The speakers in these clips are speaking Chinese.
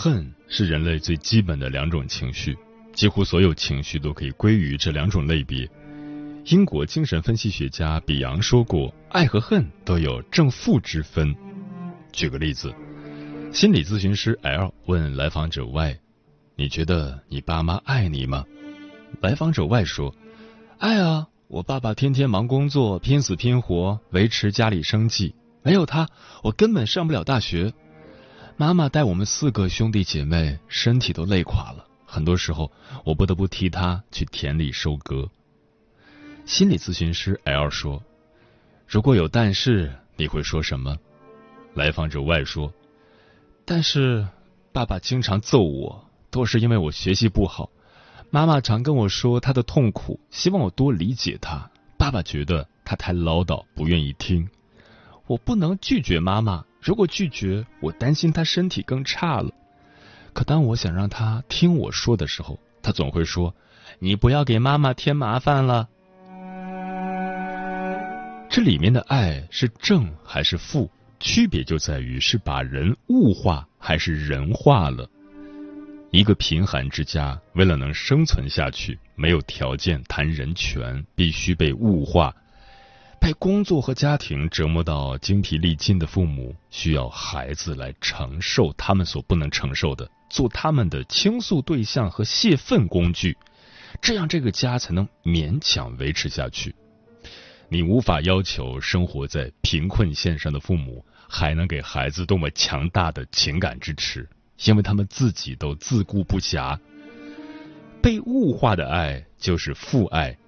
恨是人类最基本的两种情绪，几乎所有情绪都可以归于这两种类别。英国精神分析学家比昂说过，爱和恨都有正负之分。举个例子，心理咨询师 L 问来访者 Y：“ 你觉得你爸妈爱你吗？”来访者 Y 说：“爱啊，我爸爸天天忙工作，拼死拼活维持家里生计，没有他，我根本上不了大学。”妈妈带我们四个兄弟姐妹，身体都累垮了。很多时候，我不得不替她去田里收割。心理咨询师 L 说：“如果有但是，你会说什么？”来访者 Y 说：“但是爸爸经常揍我，都是因为我学习不好。妈妈常跟我说她的痛苦，希望我多理解她。爸爸觉得她太唠叨，不愿意听。我不能拒绝妈妈。”如果拒绝，我担心他身体更差了。可当我想让他听我说的时候，他总会说：“你不要给妈妈添麻烦了。”这里面的爱是正还是负，区别就在于是把人物化还是人化了。一个贫寒之家，为了能生存下去，没有条件谈人权，必须被物化。被工作和家庭折磨到精疲力尽的父母，需要孩子来承受他们所不能承受的，做他们的倾诉对象和泄愤工具，这样这个家才能勉强维持下去。你无法要求生活在贫困线上的父母还能给孩子多么强大的情感支持，因为他们自己都自顾不暇。被物化的爱就是父爱。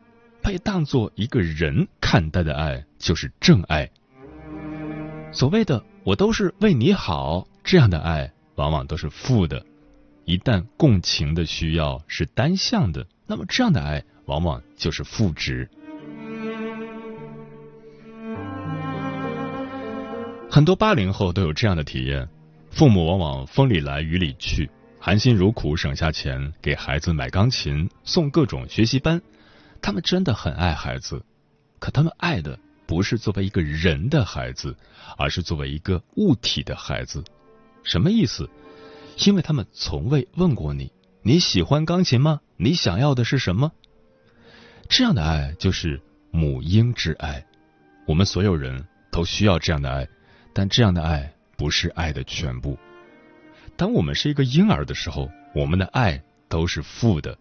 被当做一个人看待的爱就是正爱。所谓的“我都是为你好”这样的爱，往往都是负的。一旦共情的需要是单向的，那么这样的爱往往就是负值。很多八零后都有这样的体验：父母往往风里来雨里去，含辛茹苦省下钱给孩子买钢琴，送各种学习班。他们真的很爱孩子，可他们爱的不是作为一个人的孩子，而是作为一个物体的孩子。什么意思？因为他们从未问过你你喜欢钢琴吗？你想要的是什么？这样的爱就是母婴之爱。我们所有人都需要这样的爱，但这样的爱不是爱的全部。当我们是一个婴儿的时候，我们的爱都是负的。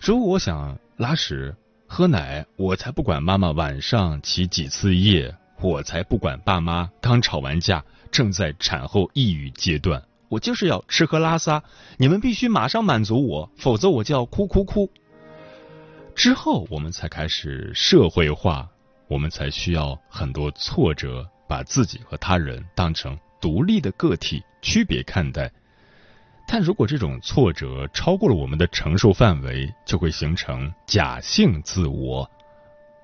如果我想。拉屎、喝奶，我才不管妈妈晚上起几次夜，我才不管爸妈刚吵完架，正在产后抑郁阶段，我就是要吃喝拉撒，你们必须马上满足我，否则我就要哭哭哭。之后我们才开始社会化，我们才需要很多挫折，把自己和他人当成独立的个体，区别看待。但如果这种挫折超过了我们的承受范围，就会形成假性自我，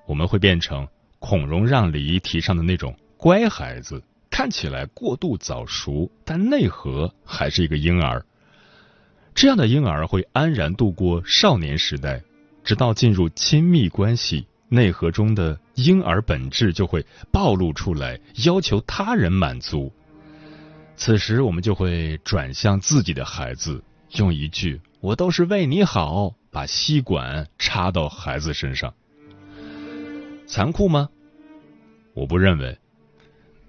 我们会变成孔融让梨提倡的那种乖孩子，看起来过度早熟，但内核还是一个婴儿。这样的婴儿会安然度过少年时代，直到进入亲密关系，内核中的婴儿本质就会暴露出来，要求他人满足。此时，我们就会转向自己的孩子，用一句“我都是为你好”，把吸管插到孩子身上。残酷吗？我不认为。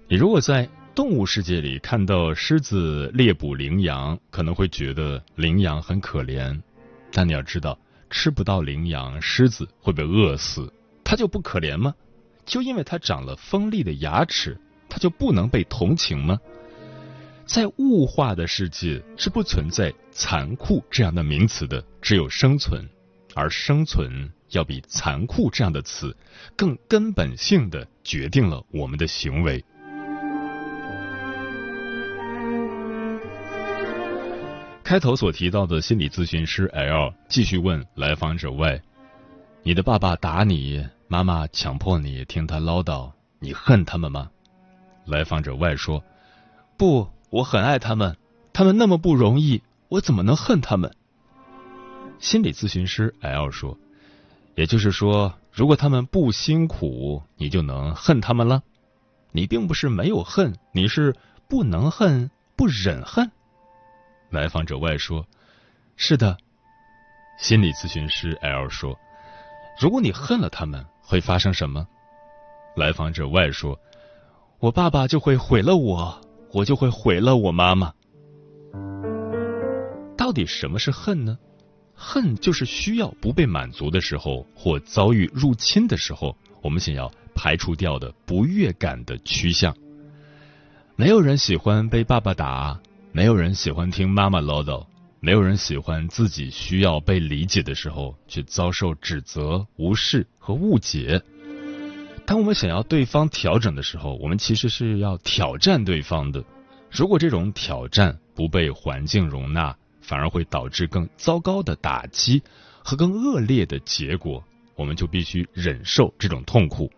你如果在动物世界里看到狮子猎捕羚羊，可能会觉得羚羊很可怜，但你要知道，吃不到羚羊，狮子会被饿死，它就不可怜吗？就因为它长了锋利的牙齿，它就不能被同情吗？在物化的世界是不存在残酷这样的名词的，只有生存，而生存要比残酷这样的词更根本性的决定了我们的行为。开头所提到的心理咨询师 L 继续问来访者 Y：“ 你的爸爸打你，妈妈强迫你听他唠叨，你恨他们吗？”来访者 Y 说：“不，我很爱他们，他们那么不容易，我怎么能恨他们？”心理咨询师 L 说：“也就是说，如果他们不辛苦，你就能恨他们了。你并不是没有恨，你是不能恨，不忍恨。”来访者 Y 说：“是的。”心理咨询师 L 说：“如果你恨了他们，会发生什么？”来访者 Y 说：“我爸爸就会毁了我，我就会毁了我妈妈。”到底什么是恨呢？恨就是需要不被满足的时候，或遭遇入侵的时候，我们想要排除掉的不悦感的趋向。没有人喜欢被爸爸打。没有人喜欢听妈妈唠叨，没有人喜欢自己需要被理解的时候却遭受指责、无视和误解。当我们想要对方调整的时候，我们其实是要挑战对方的。如果这种挑战不被环境容纳，反而会导致更糟糕的打击和更恶劣的结果，我们就必须忍受这种痛苦。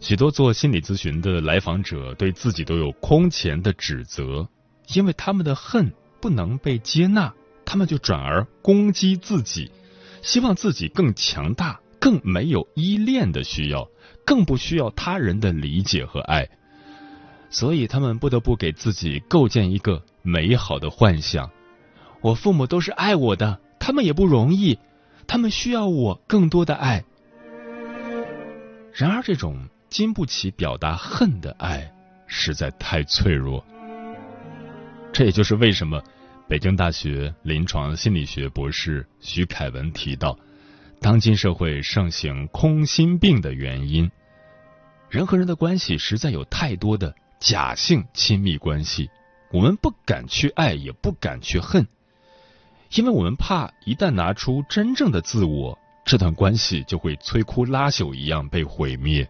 许多做心理咨询的来访者对自己都有空前的指责。因为他们的恨不能被接纳，他们就转而攻击自己，希望自己更强大，更没有依恋的需要，更不需要他人的理解和爱，所以他们不得不给自己构建一个美好的幻想：我父母都是爱我的，他们也不容易，他们需要我更多的爱。然而，这种经不起表达恨的爱实在太脆弱。这也就是为什么北京大学临床心理学博士徐凯文提到，当今社会盛行空心病的原因。人和人的关系实在有太多的假性亲密关系，我们不敢去爱，也不敢去恨，因为我们怕一旦拿出真正的自我，这段关系就会摧枯拉朽一样被毁灭。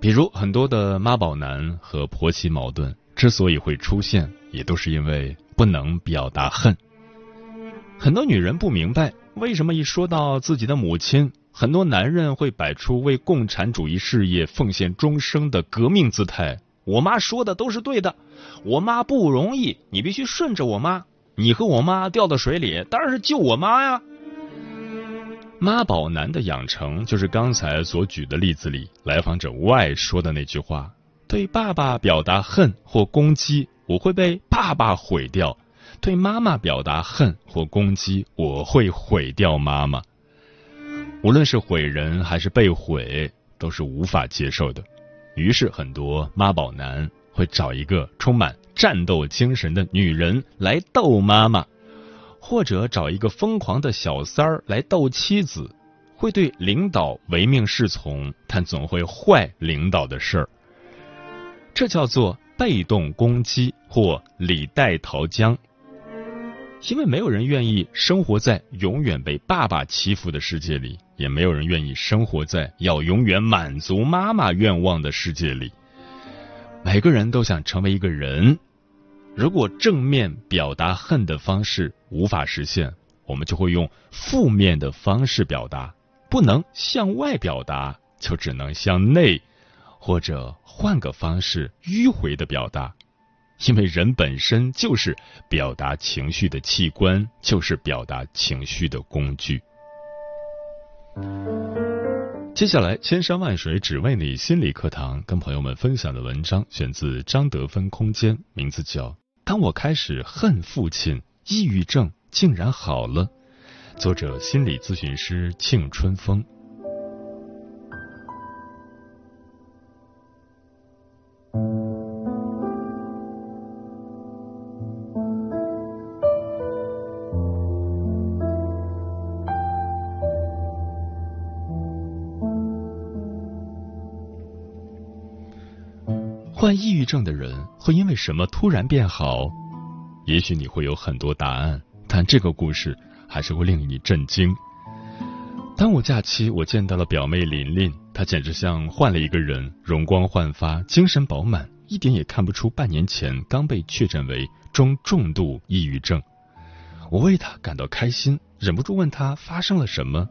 比如很多的妈宝男和婆媳矛盾之所以会出现，也都是因为不能表达恨。很多女人不明白，为什么一说到自己的母亲，很多男人会摆出为共产主义事业奉献终生的革命姿态。我妈说的都是对的，我妈不容易，你必须顺着我妈。你和我妈掉到水里，当然是救我妈呀。妈宝男的养成，就是刚才所举的例子里来访者 Y 说的那句话：对爸爸表达恨或攻击，我会被爸爸毁掉；对妈妈表达恨或攻击，我会毁掉妈妈。无论是毁人还是被毁，都是无法接受的。于是，很多妈宝男会找一个充满战斗精神的女人来逗妈妈。或者找一个疯狂的小三儿来逗妻子，会对领导唯命是从，但总会坏领导的事儿。这叫做被动攻击或李代桃僵。因为没有人愿意生活在永远被爸爸欺负的世界里，也没有人愿意生活在要永远满足妈妈愿望的世界里。每个人都想成为一个人。如果正面表达恨的方式无法实现，我们就会用负面的方式表达。不能向外表达，就只能向内，或者换个方式迂回的表达。因为人本身就是表达情绪的器官，就是表达情绪的工具。接下来，千山万水只为你心理课堂，跟朋友们分享的文章选自张德芬空间，名字叫。当我开始恨父亲，抑郁症竟然好了。作者心理咨询师庆春风。症的人会因为什么突然变好？也许你会有很多答案，但这个故事还是会令你震惊。端午假期，我见到了表妹琳琳，她简直像换了一个人，容光焕发，精神饱满，一点也看不出半年前刚被确诊为中重度抑郁症。我为她感到开心，忍不住问她发生了什么。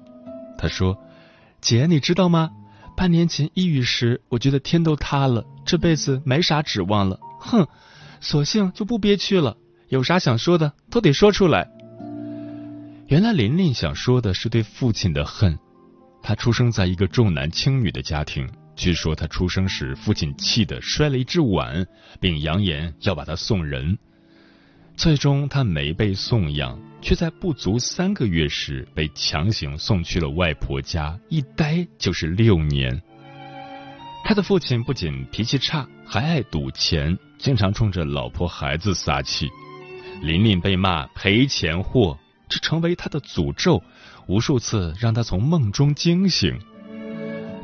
她说：“姐，你知道吗？”半年前抑郁时，我觉得天都塌了，这辈子没啥指望了。哼，索性就不憋屈了，有啥想说的都得说出来。原来琳琳想说的是对父亲的恨。她出生在一个重男轻女的家庭，据说她出生时父亲气得摔了一只碗，并扬言要把她送人。最终，他没被送养，却在不足三个月时被强行送去了外婆家，一待就是六年。他的父亲不仅脾气差，还爱赌钱，经常冲着老婆孩子撒气。琳琳被骂赔钱货，这成为他的诅咒，无数次让他从梦中惊醒。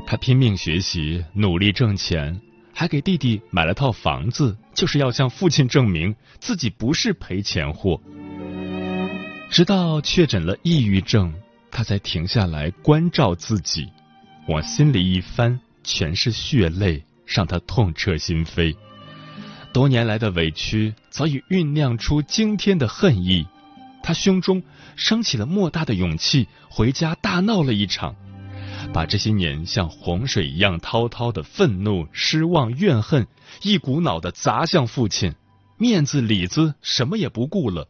他拼命学习，努力挣钱。还给弟弟买了套房子，就是要向父亲证明自己不是赔钱货。直到确诊了抑郁症，他才停下来关照自己。往心里一翻，全是血泪，让他痛彻心扉。多年来的委屈早已酝酿出惊天的恨意，他胸中升起了莫大的勇气，回家大闹了一场。把这些年像洪水一样滔滔的愤怒、失望、怨恨，一股脑的砸向父亲，面子里子什么也不顾了。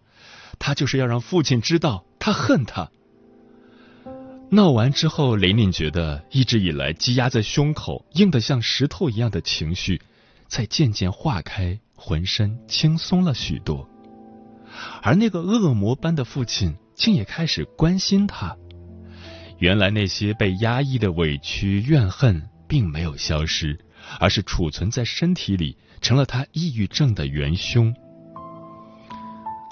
他就是要让父亲知道他恨他。闹完之后，琳琳觉得一直以来积压在胸口、硬得像石头一样的情绪，在渐渐化开，浑身轻松了许多。而那个恶魔般的父亲，竟也开始关心他。原来那些被压抑的委屈怨恨并没有消失，而是储存在身体里，成了他抑郁症的元凶。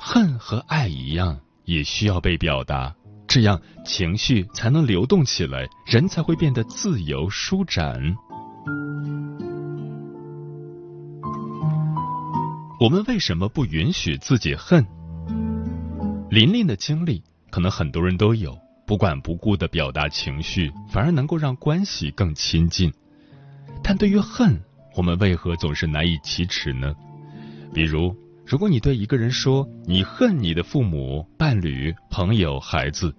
恨和爱一样，也需要被表达，这样情绪才能流动起来，人才会变得自由舒展。我们为什么不允许自己恨？琳琳的经历，可能很多人都有。不管不顾的表达情绪，反而能够让关系更亲近。但对于恨，我们为何总是难以启齿呢？比如，如果你对一个人说你恨你的父母、伴侣、朋友、孩子，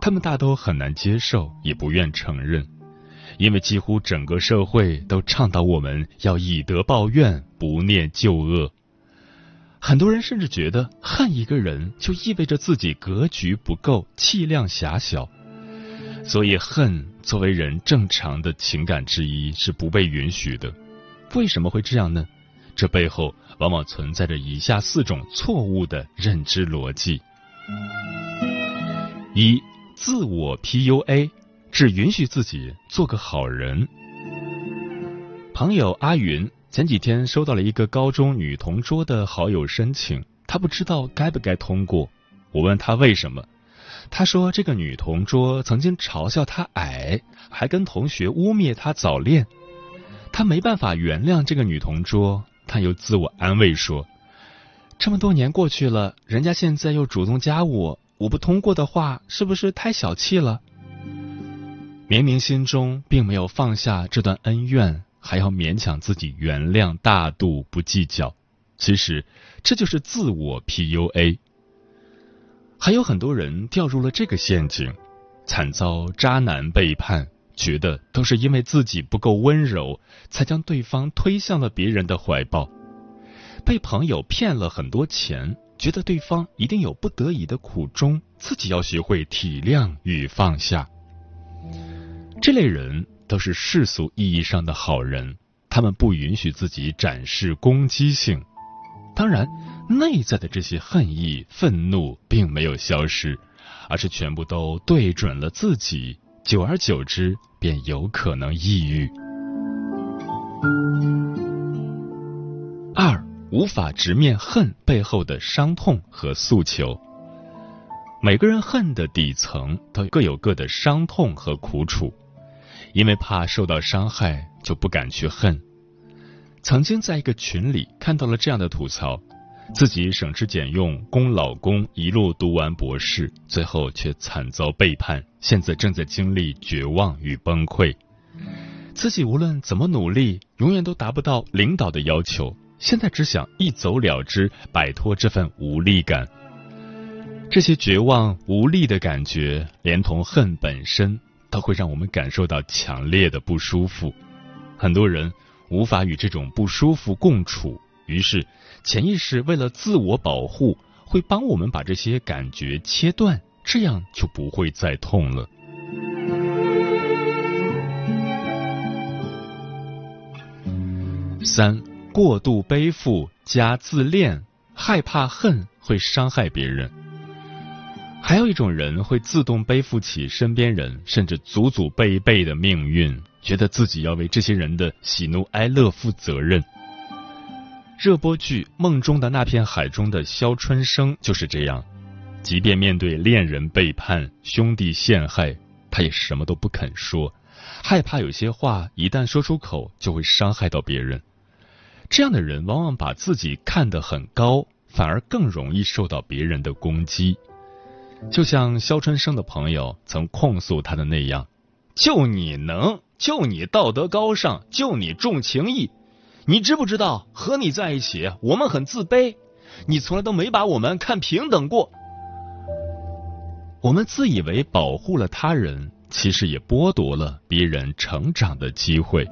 他们大都很难接受，也不愿承认，因为几乎整个社会都倡导我们要以德报怨，不念旧恶。很多人甚至觉得恨一个人就意味着自己格局不够，气量狭小，所以恨作为人正常的情感之一是不被允许的。为什么会这样呢？这背后往往存在着以下四种错误的认知逻辑：一、自我 PUA，只允许自己做个好人。朋友阿云。前几天收到了一个高中女同桌的好友申请，她不知道该不该通过。我问她为什么，她说这个女同桌曾经嘲笑她矮，还跟同学污蔑她早恋。她没办法原谅这个女同桌，她又自我安慰说：这么多年过去了，人家现在又主动加我，我不通过的话，是不是太小气了？明明心中并没有放下这段恩怨。还要勉强自己原谅大度不计较，其实这就是自我 PUA。还有很多人掉入了这个陷阱，惨遭渣男背叛，觉得都是因为自己不够温柔，才将对方推向了别人的怀抱；被朋友骗了很多钱，觉得对方一定有不得已的苦衷，自己要学会体谅与放下。这类人。都是世俗意义上的好人，他们不允许自己展示攻击性。当然，内在的这些恨意、愤怒并没有消失，而是全部都对准了自己，久而久之便有可能抑郁。二，无法直面恨背后的伤痛和诉求。每个人恨的底层都各有各的伤痛和苦楚，因为怕受到伤害，就不敢去恨。曾经在一个群里看到了这样的吐槽：自己省吃俭用供老公一路读完博士，最后却惨遭背叛，现在正在经历绝望与崩溃。自己无论怎么努力，永远都达不到领导的要求，现在只想一走了之，摆脱这份无力感。这些绝望无力的感觉，连同恨本身，它会让我们感受到强烈的不舒服。很多人。无法与这种不舒服共处，于是潜意识为了自我保护，会帮我们把这些感觉切断，这样就不会再痛了。三、过度背负加自恋，害怕恨会伤害别人。还有一种人会自动背负起身边人甚至祖祖辈辈的命运。觉得自己要为这些人的喜怒哀乐负责任。热播剧《梦中的那片海》中的肖春生就是这样，即便面对恋人背叛、兄弟陷害，他也什么都不肯说，害怕有些话一旦说出口就会伤害到别人。这样的人往往把自己看得很高，反而更容易受到别人的攻击。就像肖春生的朋友曾控诉他的那样。就你能，就你道德高尚，就你重情义。你知不知道和你在一起，我们很自卑。你从来都没把我们看平等过。我们自以为保护了他人，其实也剥夺了别人成长的机会。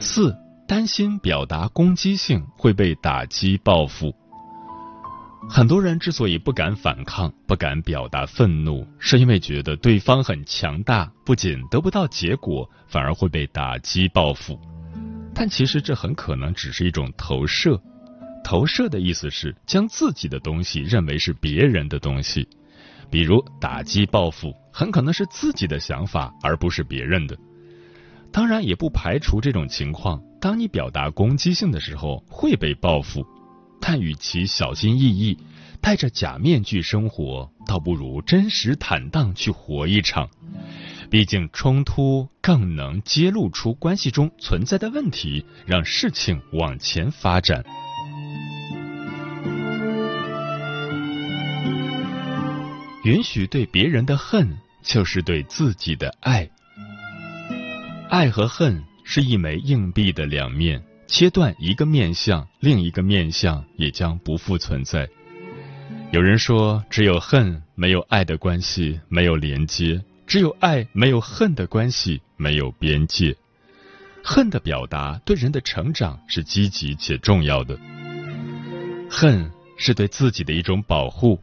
四，担心表达攻击性会被打击报复。很多人之所以不敢反抗、不敢表达愤怒，是因为觉得对方很强大，不仅得不到结果，反而会被打击报复。但其实这很可能只是一种投射。投射的意思是将自己的东西认为是别人的东西，比如打击报复，很可能是自己的想法，而不是别人的。当然，也不排除这种情况：当你表达攻击性的时候，会被报复。但与其小心翼翼戴着假面具生活，倒不如真实坦荡去活一场。毕竟冲突更能揭露出关系中存在的问题，让事情往前发展。允许对别人的恨，就是对自己的爱。爱和恨是一枚硬币的两面。切断一个面相，另一个面相也将不复存在。有人说，只有恨没有爱的关系没有连接，只有爱没有恨的关系没有边界。恨的表达对人的成长是积极且重要的。恨是对自己的一种保护，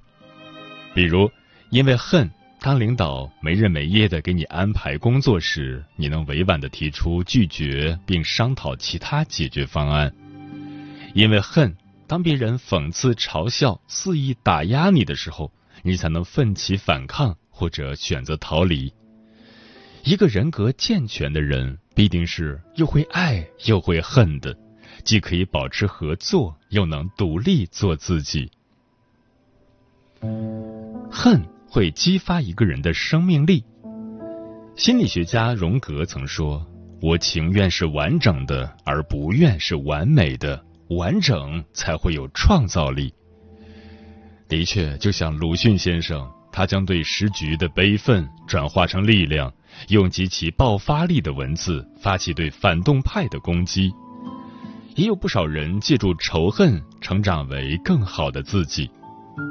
比如因为恨。当领导没日没夜的给你安排工作时，你能委婉的提出拒绝，并商讨其他解决方案。因为恨，当别人讽刺、嘲笑、肆意打压你的时候，你才能奋起反抗或者选择逃离。一个人格健全的人，必定是又会爱又会恨的，既可以保持合作，又能独立做自己。恨。会激发一个人的生命力。心理学家荣格曾说：“我情愿是完整的，而不愿是完美的。完整才会有创造力。”的确，就像鲁迅先生，他将对时局的悲愤转化成力量，用极其爆发力的文字发起对反动派的攻击。也有不少人借助仇恨成长为更好的自己，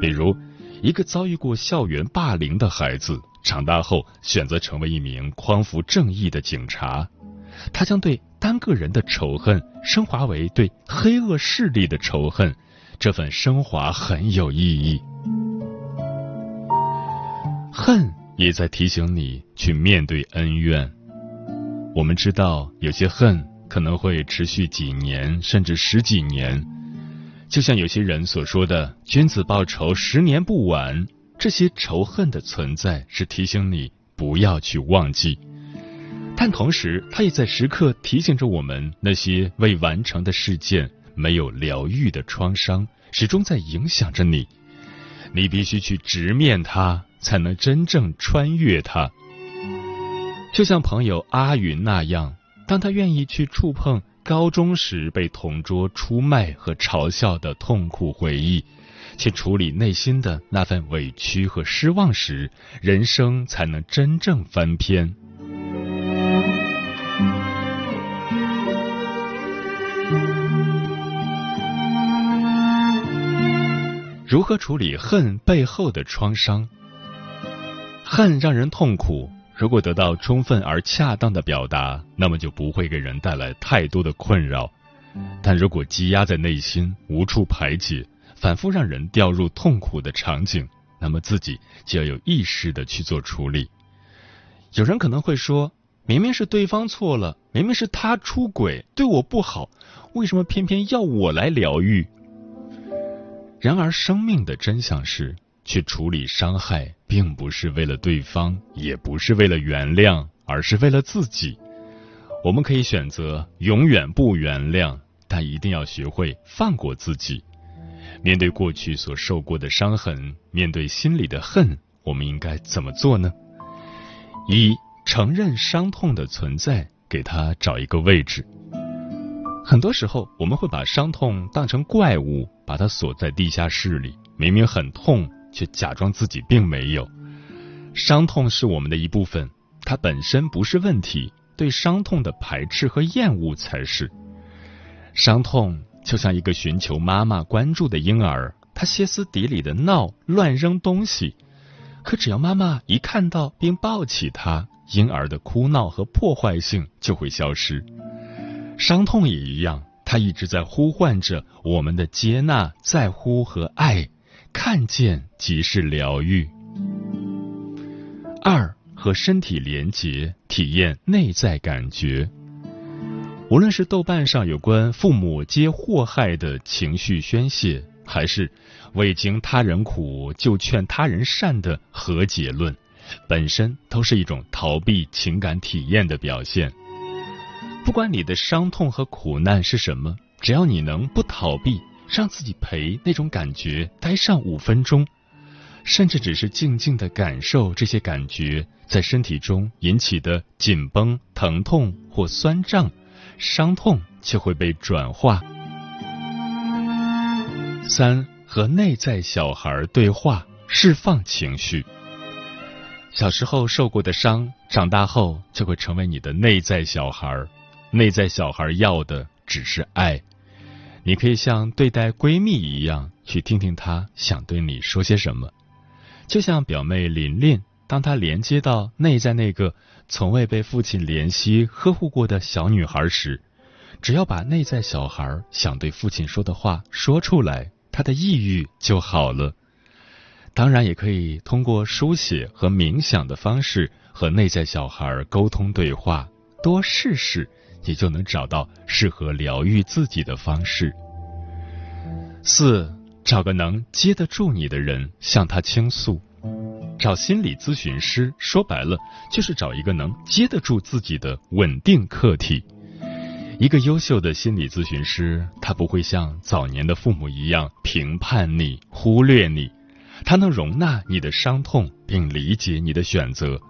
比如。一个遭遇过校园霸凌的孩子，长大后选择成为一名匡扶正义的警察。他将对单个人的仇恨升华为对黑恶势力的仇恨，这份升华很有意义。恨也在提醒你去面对恩怨。我们知道，有些恨可能会持续几年甚至十几年。就像有些人所说的“君子报仇，十年不晚”，这些仇恨的存在是提醒你不要去忘记，但同时，它也在时刻提醒着我们，那些未完成的事件、没有疗愈的创伤，始终在影响着你。你必须去直面它，才能真正穿越它。就像朋友阿云那样，当他愿意去触碰。高中时被同桌出卖和嘲笑的痛苦回忆，去处理内心的那份委屈和失望时，人生才能真正翻篇。如何处理恨背后的创伤？恨让人痛苦。如果得到充分而恰当的表达，那么就不会给人带来太多的困扰。但如果积压在内心，无处排解，反复让人掉入痛苦的场景，那么自己就要有意识的去做处理。有人可能会说，明明是对方错了，明明是他出轨对我不好，为什么偏偏要我来疗愈？然而，生命的真相是。去处理伤害，并不是为了对方，也不是为了原谅，而是为了自己。我们可以选择永远不原谅，但一定要学会放过自己。面对过去所受过的伤痕，面对心里的恨，我们应该怎么做呢？一、承认伤痛的存在，给他找一个位置。很多时候，我们会把伤痛当成怪物，把它锁在地下室里。明明很痛。却假装自己并没有，伤痛是我们的一部分，它本身不是问题，对伤痛的排斥和厌恶才是。伤痛就像一个寻求妈妈关注的婴儿，他歇斯底里的闹、乱扔东西，可只要妈妈一看到并抱起他，婴儿的哭闹和破坏性就会消失。伤痛也一样，它一直在呼唤着我们的接纳、在乎和爱。看见即是疗愈。二和身体连结，体验内在感觉。无论是豆瓣上有关父母皆祸害的情绪宣泄，还是未经他人苦就劝他人善的和解论，本身都是一种逃避情感体验的表现。不管你的伤痛和苦难是什么，只要你能不逃避。让自己陪那种感觉待上五分钟，甚至只是静静的感受这些感觉在身体中引起的紧绷、疼痛或酸胀，伤痛就会被转化。三和内在小孩对话，释放情绪。小时候受过的伤，长大后就会成为你的内在小孩。内在小孩要的只是爱。你可以像对待闺蜜一样去听听她想对你说些什么，就像表妹琳琳，当她连接到内在那个从未被父亲怜惜呵护过的小女孩时，只要把内在小孩想对父亲说的话说出来，她的抑郁就好了。当然，也可以通过书写和冥想的方式和内在小孩沟通对话，多试试。你就能找到适合疗愈自己的方式。四，找个能接得住你的人，向他倾诉。找心理咨询师，说白了就是找一个能接得住自己的稳定客体。一个优秀的心理咨询师，他不会像早年的父母一样评判你、忽略你，他能容纳你的伤痛，并理解你的选择。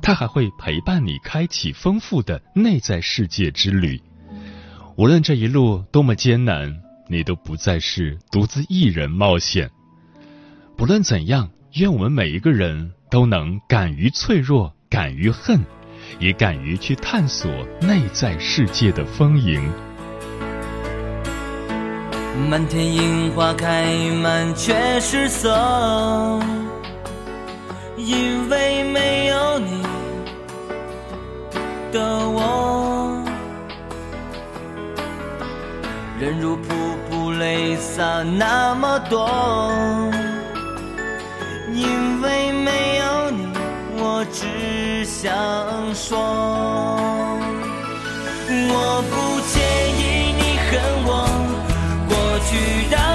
它还会陪伴你开启丰富的内在世界之旅。无论这一路多么艰难，你都不再是独自一人冒险。不论怎样，愿我们每一个人都能敢于脆弱，敢于恨，也敢于去探索内在世界的丰盈。满天樱花开满却失色。因为没有你的我，人如瀑布，泪洒那么多。因为没有你，我只想说，我不介意你恨我，过去让。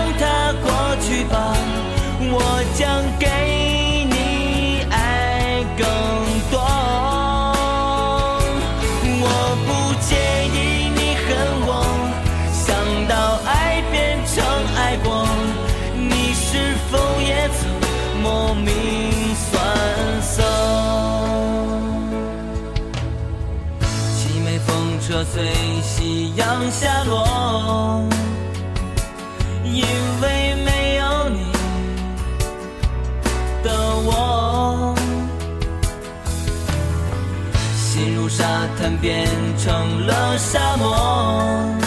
随夕阳下落因为没有你的我。心如沙滩变成了沙漠。